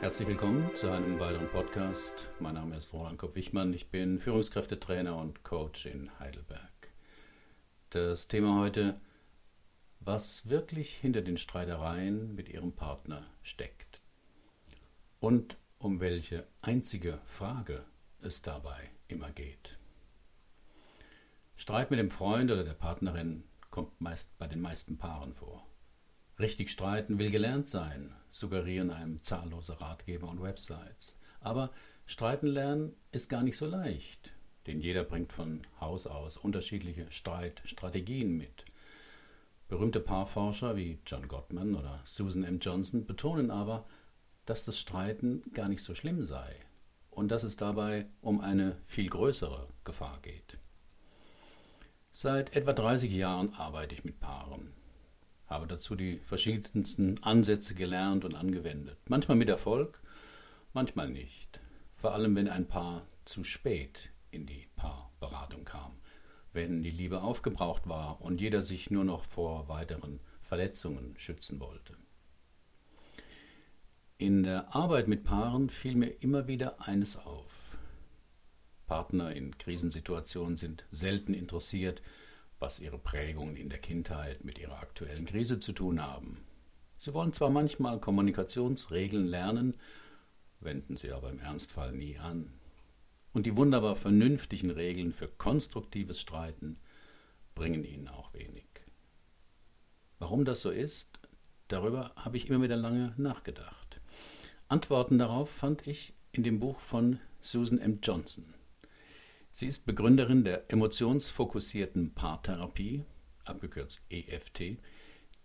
Herzlich willkommen zu einem weiteren Podcast. Mein Name ist Roland Kopp-Wichmann. Ich bin Führungskräftetrainer und Coach in Heidelberg. Das Thema heute, was wirklich hinter den Streitereien mit Ihrem Partner steckt und um welche einzige Frage es dabei immer geht. Streit mit dem Freund oder der Partnerin kommt meist bei den meisten Paaren vor. Richtig streiten will gelernt sein, suggerieren einem zahllose Ratgeber und Websites. Aber streiten lernen ist gar nicht so leicht, denn jeder bringt von Haus aus unterschiedliche Streitstrategien mit. Berühmte Paarforscher wie John Gottman oder Susan M. Johnson betonen aber, dass das Streiten gar nicht so schlimm sei und dass es dabei um eine viel größere Gefahr geht. Seit etwa 30 Jahren arbeite ich mit Paaren habe dazu die verschiedensten Ansätze gelernt und angewendet. Manchmal mit Erfolg, manchmal nicht. Vor allem, wenn ein Paar zu spät in die Paarberatung kam, wenn die Liebe aufgebraucht war und jeder sich nur noch vor weiteren Verletzungen schützen wollte. In der Arbeit mit Paaren fiel mir immer wieder eines auf. Partner in Krisensituationen sind selten interessiert, was ihre Prägungen in der Kindheit mit ihrer aktuellen Krise zu tun haben. Sie wollen zwar manchmal Kommunikationsregeln lernen, wenden sie aber im Ernstfall nie an. Und die wunderbar vernünftigen Regeln für konstruktives Streiten bringen ihnen auch wenig. Warum das so ist, darüber habe ich immer wieder lange nachgedacht. Antworten darauf fand ich in dem Buch von Susan M. Johnson. Sie ist Begründerin der emotionsfokussierten Paartherapie, abgekürzt EFT,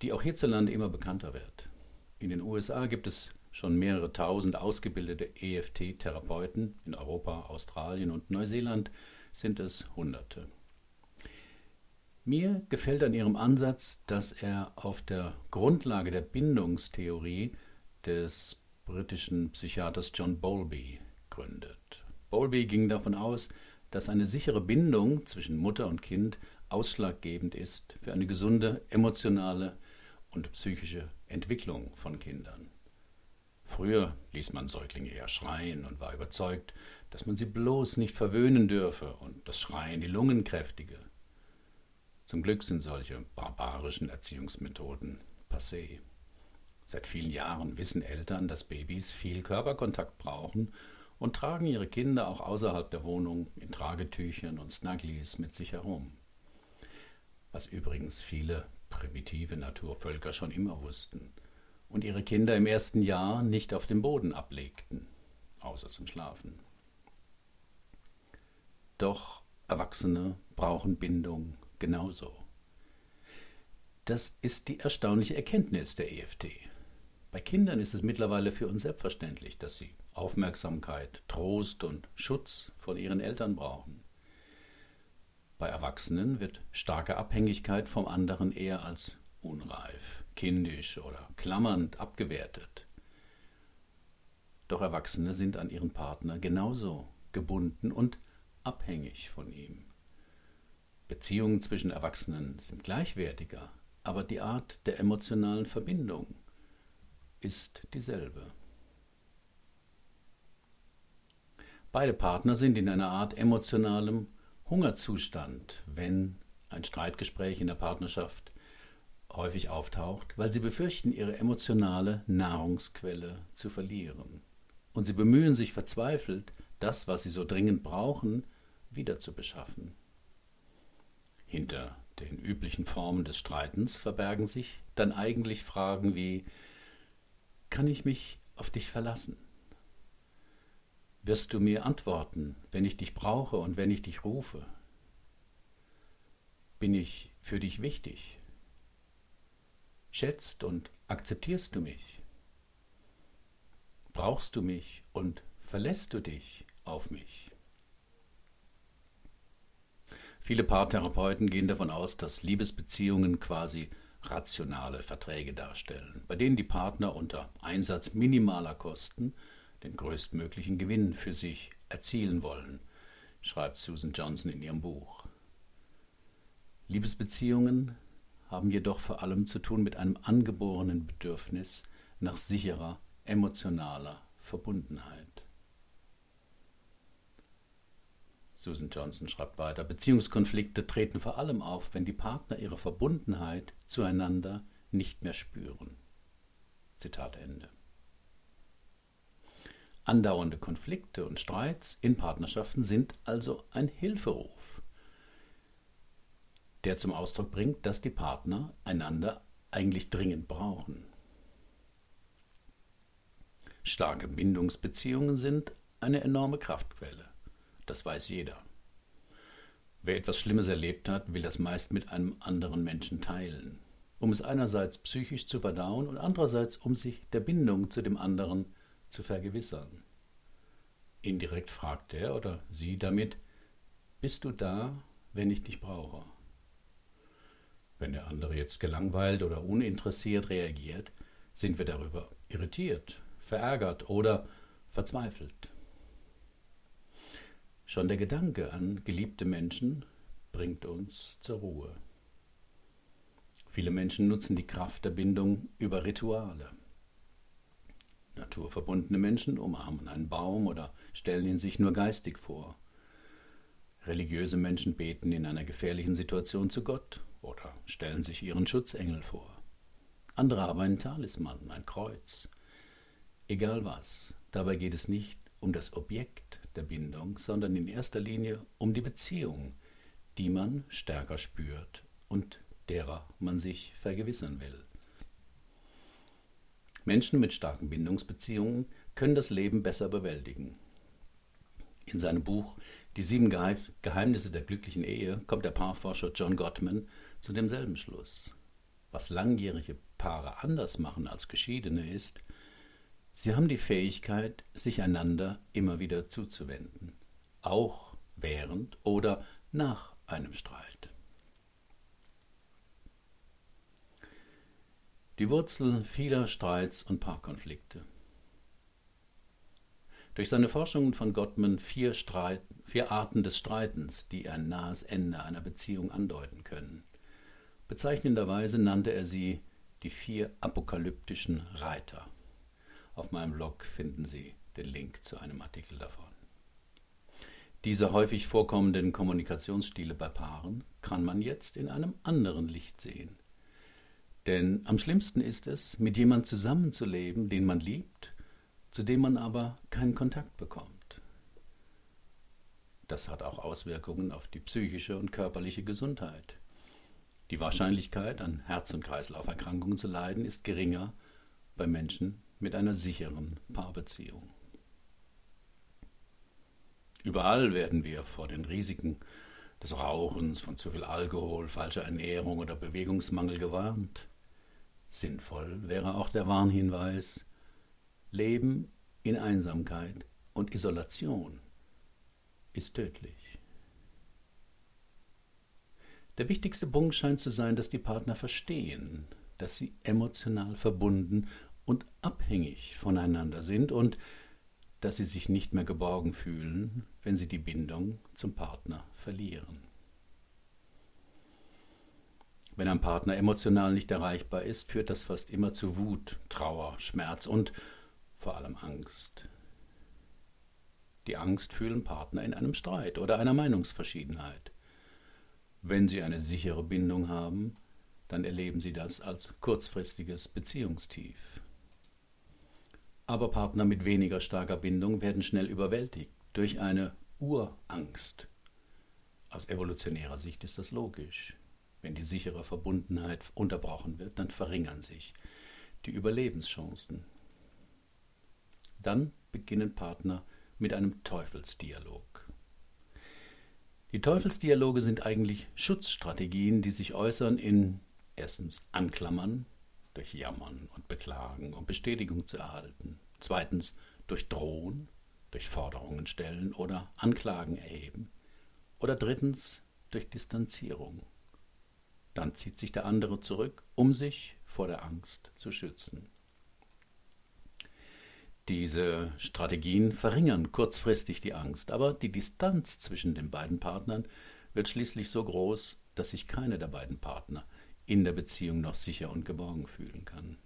die auch hierzulande immer bekannter wird. In den USA gibt es schon mehrere tausend ausgebildete EFT-Therapeuten, in Europa, Australien und Neuseeland sind es Hunderte. Mir gefällt an ihrem Ansatz, dass er auf der Grundlage der Bindungstheorie des britischen Psychiaters John Bowlby gründet. Bowlby ging davon aus, dass eine sichere Bindung zwischen Mutter und Kind ausschlaggebend ist für eine gesunde emotionale und psychische Entwicklung von Kindern. Früher ließ man Säuglinge eher schreien und war überzeugt, dass man sie bloß nicht verwöhnen dürfe und das Schreien die Lungen kräftige. Zum Glück sind solche barbarischen Erziehungsmethoden passé. Seit vielen Jahren wissen Eltern, dass Babys viel Körperkontakt brauchen und tragen ihre Kinder auch außerhalb der Wohnung in Tragetüchern und Snugglies mit sich herum. Was übrigens viele primitive Naturvölker schon immer wussten und ihre Kinder im ersten Jahr nicht auf dem Boden ablegten, außer zum Schlafen. Doch Erwachsene brauchen Bindung genauso. Das ist die erstaunliche Erkenntnis der EFT. Bei Kindern ist es mittlerweile für uns selbstverständlich, dass sie Aufmerksamkeit, Trost und Schutz von ihren Eltern brauchen. Bei Erwachsenen wird starke Abhängigkeit vom anderen eher als unreif, kindisch oder klammernd abgewertet. Doch Erwachsene sind an ihren Partner genauso gebunden und abhängig von ihm. Beziehungen zwischen Erwachsenen sind gleichwertiger, aber die Art der emotionalen Verbindung ist dieselbe. Beide Partner sind in einer Art emotionalem Hungerzustand, wenn ein Streitgespräch in der Partnerschaft häufig auftaucht, weil sie befürchten, ihre emotionale Nahrungsquelle zu verlieren. Und sie bemühen sich verzweifelt, das, was sie so dringend brauchen, wieder zu beschaffen. Hinter den üblichen Formen des Streitens verbergen sich dann eigentlich Fragen wie Kann ich mich auf dich verlassen? wirst du mir antworten, wenn ich dich brauche und wenn ich dich rufe? Bin ich für dich wichtig? Schätzt und akzeptierst du mich? Brauchst du mich und verlässt du dich auf mich? Viele Paartherapeuten gehen davon aus, dass Liebesbeziehungen quasi rationale Verträge darstellen, bei denen die Partner unter Einsatz minimaler Kosten den größtmöglichen Gewinn für sich erzielen wollen, schreibt Susan Johnson in ihrem Buch. Liebesbeziehungen haben jedoch vor allem zu tun mit einem angeborenen Bedürfnis nach sicherer emotionaler Verbundenheit. Susan Johnson schreibt weiter, Beziehungskonflikte treten vor allem auf, wenn die Partner ihre Verbundenheit zueinander nicht mehr spüren. Zitat Ende. Andauernde Konflikte und Streits in Partnerschaften sind also ein Hilferuf, der zum Ausdruck bringt, dass die Partner einander eigentlich dringend brauchen. Starke Bindungsbeziehungen sind eine enorme Kraftquelle. Das weiß jeder. Wer etwas Schlimmes erlebt hat, will das meist mit einem anderen Menschen teilen, um es einerseits psychisch zu verdauen und andererseits um sich der Bindung zu dem anderen zu vergewissern. Indirekt fragt er oder sie damit, bist du da, wenn ich dich brauche? Wenn der andere jetzt gelangweilt oder uninteressiert reagiert, sind wir darüber irritiert, verärgert oder verzweifelt. Schon der Gedanke an geliebte Menschen bringt uns zur Ruhe. Viele Menschen nutzen die Kraft der Bindung über Rituale. Naturverbundene Menschen umarmen einen Baum oder stellen ihn sich nur geistig vor. Religiöse Menschen beten in einer gefährlichen Situation zu Gott oder stellen sich ihren Schutzengel vor. Andere haben einen Talisman, ein Kreuz. Egal was, dabei geht es nicht um das Objekt der Bindung, sondern in erster Linie um die Beziehung, die man stärker spürt und derer man sich vergewissern will. Menschen mit starken Bindungsbeziehungen können das Leben besser bewältigen. In seinem Buch Die sieben Geheimnisse der glücklichen Ehe kommt der Paarforscher John Gottman zu demselben Schluss. Was langjährige Paare anders machen als Geschiedene ist, sie haben die Fähigkeit, sich einander immer wieder zuzuwenden, auch während oder nach einem Streit. Die Wurzel vieler Streits und Paarkonflikte. Durch seine Forschungen von Gottman vier, Streit, vier Arten des Streitens, die ein nahes Ende einer Beziehung andeuten können. Bezeichnenderweise nannte er sie die vier apokalyptischen Reiter. Auf meinem Blog finden Sie den Link zu einem Artikel davon. Diese häufig vorkommenden Kommunikationsstile bei Paaren kann man jetzt in einem anderen Licht sehen. Denn am schlimmsten ist es, mit jemandem zusammenzuleben, den man liebt, zu dem man aber keinen Kontakt bekommt. Das hat auch Auswirkungen auf die psychische und körperliche Gesundheit. Die Wahrscheinlichkeit, an Herz- und Kreislauferkrankungen zu leiden, ist geringer bei Menschen mit einer sicheren Paarbeziehung. Überall werden wir vor den Risiken des Rauchens, von zu viel Alkohol, falscher Ernährung oder Bewegungsmangel gewarnt. Sinnvoll wäre auch der Warnhinweis, Leben in Einsamkeit und Isolation ist tödlich. Der wichtigste Punkt scheint zu sein, dass die Partner verstehen, dass sie emotional verbunden und abhängig voneinander sind und dass sie sich nicht mehr geborgen fühlen, wenn sie die Bindung zum Partner verlieren. Wenn ein Partner emotional nicht erreichbar ist, führt das fast immer zu Wut, Trauer, Schmerz und vor allem Angst. Die Angst fühlen Partner in einem Streit oder einer Meinungsverschiedenheit. Wenn Sie eine sichere Bindung haben, dann erleben Sie das als kurzfristiges Beziehungstief. Aber Partner mit weniger starker Bindung werden schnell überwältigt durch eine Urangst. Aus evolutionärer Sicht ist das logisch. Wenn die sichere Verbundenheit unterbrochen wird, dann verringern sich die Überlebenschancen. Dann beginnen Partner mit einem Teufelsdialog. Die Teufelsdialoge sind eigentlich Schutzstrategien, die sich äußern in erstens Anklammern, durch Jammern und Beklagen, um Bestätigung zu erhalten. Zweitens durch Drohen, durch Forderungen stellen oder Anklagen erheben. Oder drittens durch Distanzierung. Dann zieht sich der andere zurück, um sich vor der Angst zu schützen. Diese Strategien verringern kurzfristig die Angst, aber die Distanz zwischen den beiden Partnern wird schließlich so groß, dass sich keiner der beiden Partner in der Beziehung noch sicher und geborgen fühlen kann.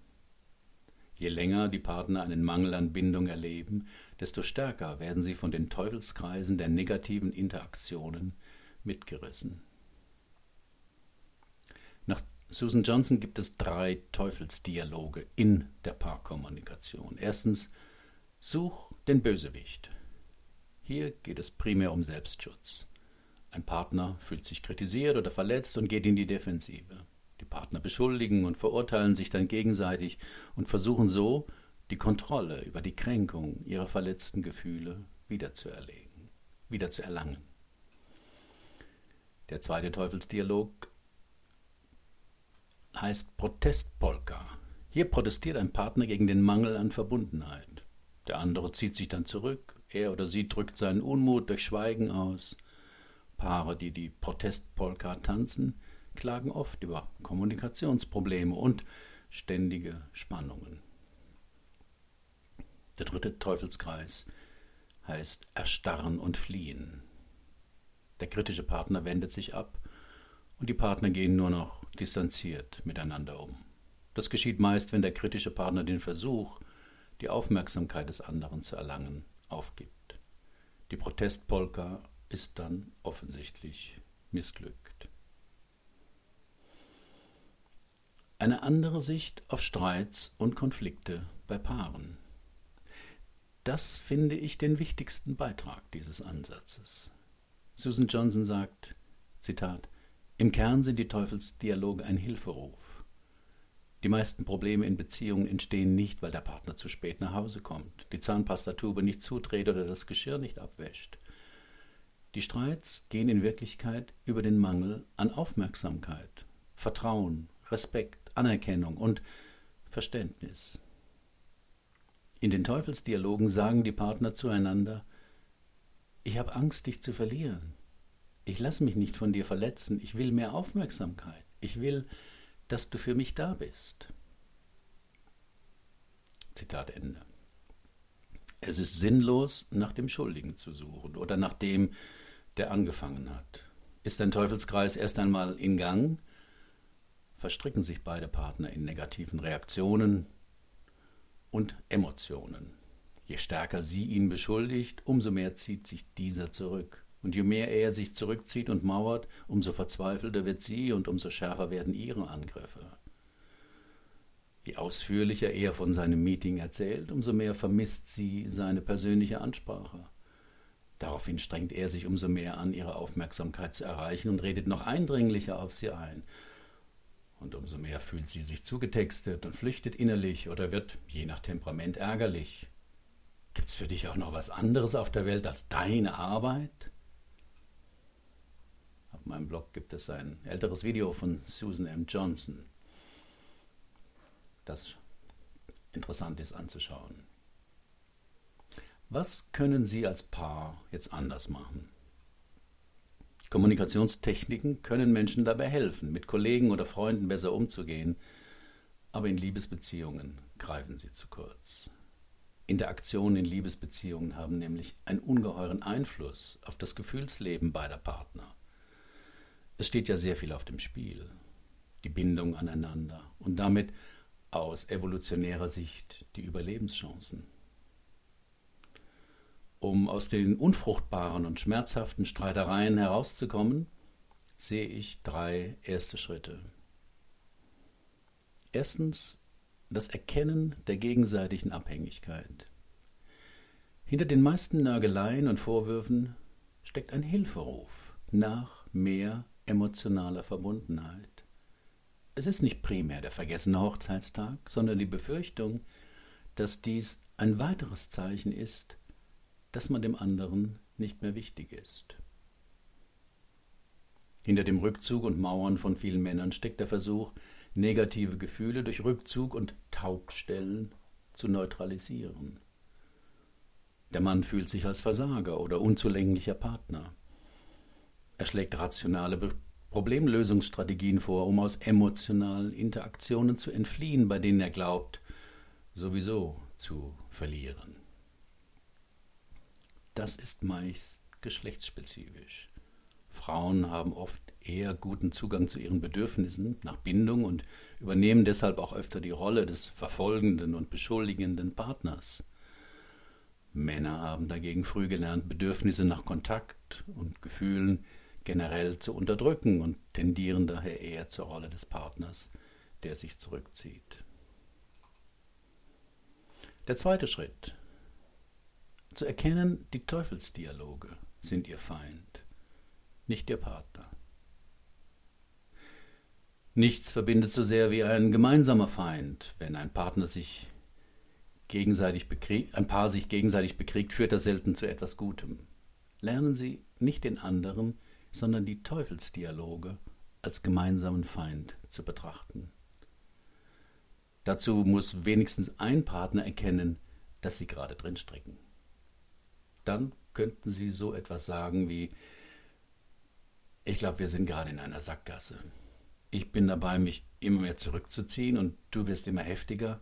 Je länger die Partner einen Mangel an Bindung erleben, desto stärker werden sie von den Teufelskreisen der negativen Interaktionen mitgerissen. Nach Susan Johnson gibt es drei Teufelsdialoge in der Paarkommunikation. Erstens, such den Bösewicht. Hier geht es primär um Selbstschutz. Ein Partner fühlt sich kritisiert oder verletzt und geht in die Defensive. Die Partner beschuldigen und verurteilen sich dann gegenseitig und versuchen so, die Kontrolle über die Kränkung ihrer verletzten Gefühle wiederzuerlegen, wiederzuerlangen. Der zweite Teufelsdialog heißt Protestpolka. Hier protestiert ein Partner gegen den Mangel an Verbundenheit. Der andere zieht sich dann zurück, er oder sie drückt seinen Unmut durch Schweigen aus. Paare, die die Protestpolka tanzen, klagen oft über Kommunikationsprobleme und ständige Spannungen. Der dritte Teufelskreis heißt Erstarren und Fliehen. Der kritische Partner wendet sich ab und die Partner gehen nur noch distanziert miteinander um. Das geschieht meist, wenn der kritische Partner den Versuch, die Aufmerksamkeit des anderen zu erlangen, aufgibt. Die Protestpolka ist dann offensichtlich missglückt. Eine andere Sicht auf Streits und Konflikte bei Paaren. Das finde ich den wichtigsten Beitrag dieses Ansatzes. Susan Johnson sagt, Zitat, im Kern sind die Teufelsdialoge ein Hilferuf. Die meisten Probleme in Beziehungen entstehen nicht, weil der Partner zu spät nach Hause kommt, die Zahnpastatube nicht zudreht oder das Geschirr nicht abwäscht. Die Streits gehen in Wirklichkeit über den Mangel an Aufmerksamkeit, Vertrauen, Respekt, Anerkennung und Verständnis. In den Teufelsdialogen sagen die Partner zueinander Ich habe Angst, dich zu verlieren. Ich lasse mich nicht von dir verletzen. Ich will mehr Aufmerksamkeit. Ich will, dass du für mich da bist. Zitat Ende. Es ist sinnlos, nach dem Schuldigen zu suchen oder nach dem, der angefangen hat. Ist ein Teufelskreis erst einmal in Gang, verstricken sich beide Partner in negativen Reaktionen und Emotionen. Je stärker sie ihn beschuldigt, umso mehr zieht sich dieser zurück. Und je mehr er sich zurückzieht und mauert, umso verzweifelter wird sie und umso schärfer werden ihre Angriffe. Je ausführlicher er von seinem Meeting erzählt, umso mehr vermisst sie seine persönliche Ansprache. Daraufhin strengt er sich umso mehr an, ihre Aufmerksamkeit zu erreichen und redet noch eindringlicher auf sie ein. Und umso mehr fühlt sie sich zugetextet und flüchtet innerlich oder wird, je nach Temperament, ärgerlich. Gibt's für dich auch noch was anderes auf der Welt als deine Arbeit? Auf meinem Blog gibt es ein älteres Video von Susan M. Johnson, das interessant ist anzuschauen. Was können Sie als Paar jetzt anders machen? Kommunikationstechniken können Menschen dabei helfen, mit Kollegen oder Freunden besser umzugehen, aber in Liebesbeziehungen greifen sie zu kurz. Interaktionen in Liebesbeziehungen haben nämlich einen ungeheuren Einfluss auf das Gefühlsleben beider Partner. Es steht ja sehr viel auf dem Spiel. Die Bindung aneinander und damit aus evolutionärer Sicht die Überlebenschancen. Um aus den unfruchtbaren und schmerzhaften Streitereien herauszukommen, sehe ich drei erste Schritte. Erstens das Erkennen der gegenseitigen Abhängigkeit. Hinter den meisten Nörgeleien und Vorwürfen steckt ein Hilferuf nach mehr emotionaler Verbundenheit. Es ist nicht primär der vergessene Hochzeitstag, sondern die Befürchtung, dass dies ein weiteres Zeichen ist, dass man dem anderen nicht mehr wichtig ist. Hinter dem Rückzug und Mauern von vielen Männern steckt der Versuch, negative Gefühle durch Rückzug und Taubstellen zu neutralisieren. Der Mann fühlt sich als Versager oder unzulänglicher Partner. Er schlägt rationale Problemlösungsstrategien vor, um aus emotionalen Interaktionen zu entfliehen, bei denen er glaubt, sowieso zu verlieren. Das ist meist geschlechtsspezifisch. Frauen haben oft eher guten Zugang zu ihren Bedürfnissen nach Bindung und übernehmen deshalb auch öfter die Rolle des verfolgenden und beschuldigenden Partners. Männer haben dagegen früh gelernt, Bedürfnisse nach Kontakt und Gefühlen generell zu unterdrücken und tendieren daher eher zur Rolle des Partners, der sich zurückzieht. Der zweite Schritt. Zu erkennen, die Teufelsdialoge sind ihr Feind, nicht ihr Partner. Nichts verbindet so sehr wie ein gemeinsamer Feind. Wenn ein Partner sich gegenseitig bekriegt, ein Paar sich gegenseitig bekriegt, führt das selten zu etwas Gutem. Lernen Sie nicht den anderen, sondern die Teufelsdialoge als gemeinsamen Feind zu betrachten. Dazu muss wenigstens ein Partner erkennen, dass sie gerade drin stricken. Dann könnten Sie so etwas sagen wie, ich glaube, wir sind gerade in einer Sackgasse. Ich bin dabei, mich immer mehr zurückzuziehen und du wirst immer heftiger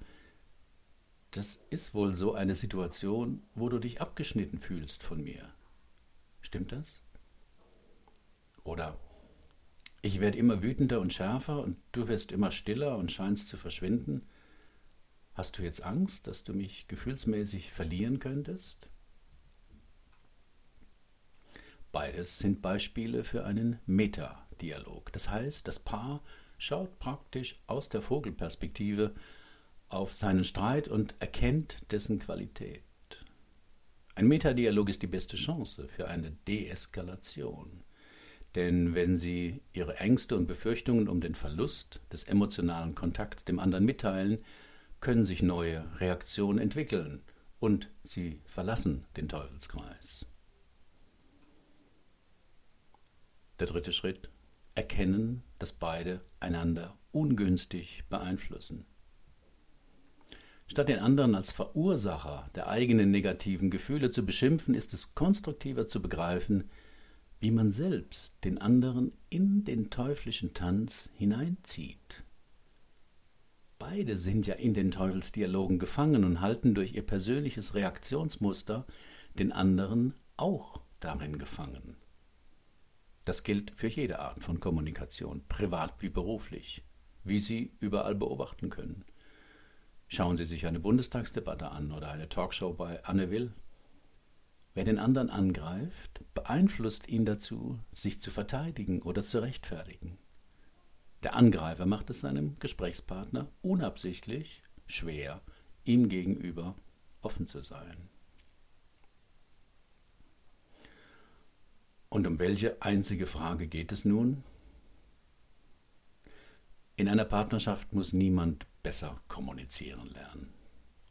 das ist wohl so eine Situation, wo du dich abgeschnitten fühlst von mir. Stimmt das? Oder ich werde immer wütender und schärfer und du wirst immer stiller und scheinst zu verschwinden. Hast du jetzt Angst, dass du mich gefühlsmäßig verlieren könntest? Beides sind Beispiele für einen Metadialog. Das heißt, das Paar schaut praktisch aus der Vogelperspektive auf seinen Streit und erkennt dessen Qualität. Ein Metadialog ist die beste Chance für eine Deeskalation. Denn wenn Sie Ihre Ängste und Befürchtungen um den Verlust des emotionalen Kontakts dem anderen mitteilen, können sich neue Reaktionen entwickeln und Sie verlassen den Teufelskreis. Der dritte Schritt. Erkennen, dass beide einander ungünstig beeinflussen. Statt den anderen als Verursacher der eigenen negativen Gefühle zu beschimpfen, ist es konstruktiver zu begreifen, wie man selbst den anderen in den teuflischen Tanz hineinzieht. Beide sind ja in den Teufelsdialogen gefangen und halten durch ihr persönliches Reaktionsmuster den anderen auch darin gefangen. Das gilt für jede Art von Kommunikation, privat wie beruflich, wie Sie überall beobachten können. Schauen Sie sich eine Bundestagsdebatte an oder eine Talkshow bei Anne Will. Wer den anderen angreift, beeinflusst ihn dazu, sich zu verteidigen oder zu rechtfertigen. Der Angreifer macht es seinem Gesprächspartner unabsichtlich schwer, ihm gegenüber offen zu sein. Und um welche einzige Frage geht es nun? In einer Partnerschaft muss niemand besser kommunizieren lernen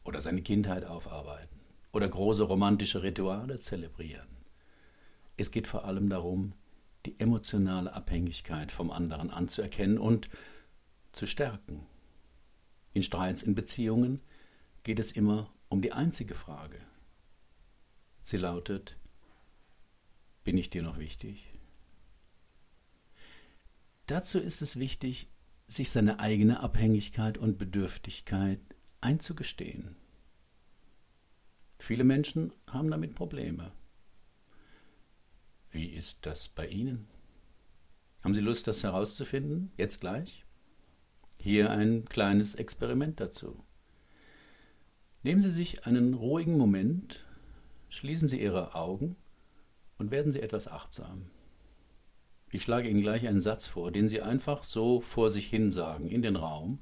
oder seine Kindheit aufarbeiten oder große romantische Rituale zelebrieren. Es geht vor allem darum, die emotionale Abhängigkeit vom anderen anzuerkennen und zu stärken. In Streits in Beziehungen geht es immer um die einzige Frage. Sie lautet, bin ich dir noch wichtig? Dazu ist es wichtig, sich seine eigene Abhängigkeit und Bedürftigkeit einzugestehen. Viele Menschen haben damit Probleme. Wie ist das bei Ihnen? Haben Sie Lust, das herauszufinden? Jetzt gleich? Hier ein kleines Experiment dazu. Nehmen Sie sich einen ruhigen Moment, schließen Sie Ihre Augen und werden Sie etwas achtsam. Ich schlage Ihnen gleich einen Satz vor, den Sie einfach so vor sich hin sagen, in den Raum,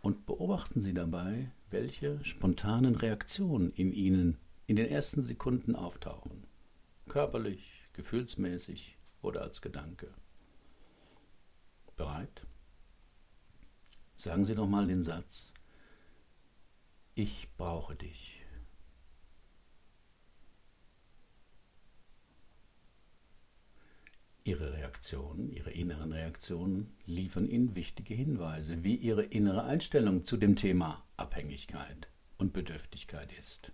und beobachten Sie dabei, welche spontanen Reaktionen in Ihnen in den ersten Sekunden auftauchen. Körperlich, gefühlsmäßig oder als Gedanke. Bereit? Sagen Sie doch mal den Satz, ich brauche dich. Ihre Reaktionen, Ihre inneren Reaktionen liefern Ihnen wichtige Hinweise, wie Ihre innere Einstellung zu dem Thema Abhängigkeit und Bedürftigkeit ist.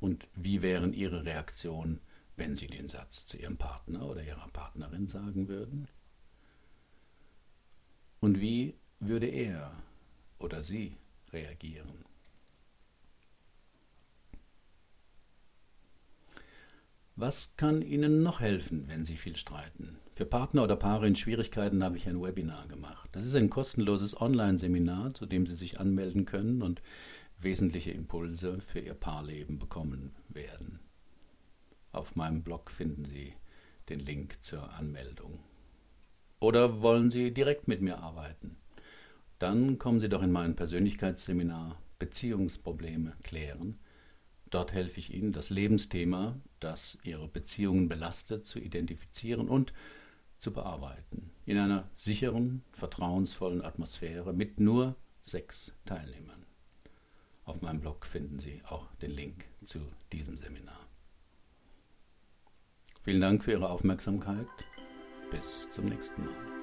Und wie wären Ihre Reaktionen, wenn Sie den Satz zu Ihrem Partner oder Ihrer Partnerin sagen würden? Und wie würde er oder sie reagieren? Was kann Ihnen noch helfen, wenn Sie viel streiten? Für Partner oder Paare in Schwierigkeiten habe ich ein Webinar gemacht. Das ist ein kostenloses Online-Seminar, zu dem Sie sich anmelden können und wesentliche Impulse für Ihr Paarleben bekommen werden. Auf meinem Blog finden Sie den Link zur Anmeldung. Oder wollen Sie direkt mit mir arbeiten? Dann kommen Sie doch in mein Persönlichkeitsseminar Beziehungsprobleme klären. Dort helfe ich Ihnen, das Lebensthema, das Ihre Beziehungen belastet, zu identifizieren und zu bearbeiten. In einer sicheren, vertrauensvollen Atmosphäre mit nur sechs Teilnehmern. Auf meinem Blog finden Sie auch den Link zu diesem Seminar. Vielen Dank für Ihre Aufmerksamkeit. Bis zum nächsten Mal.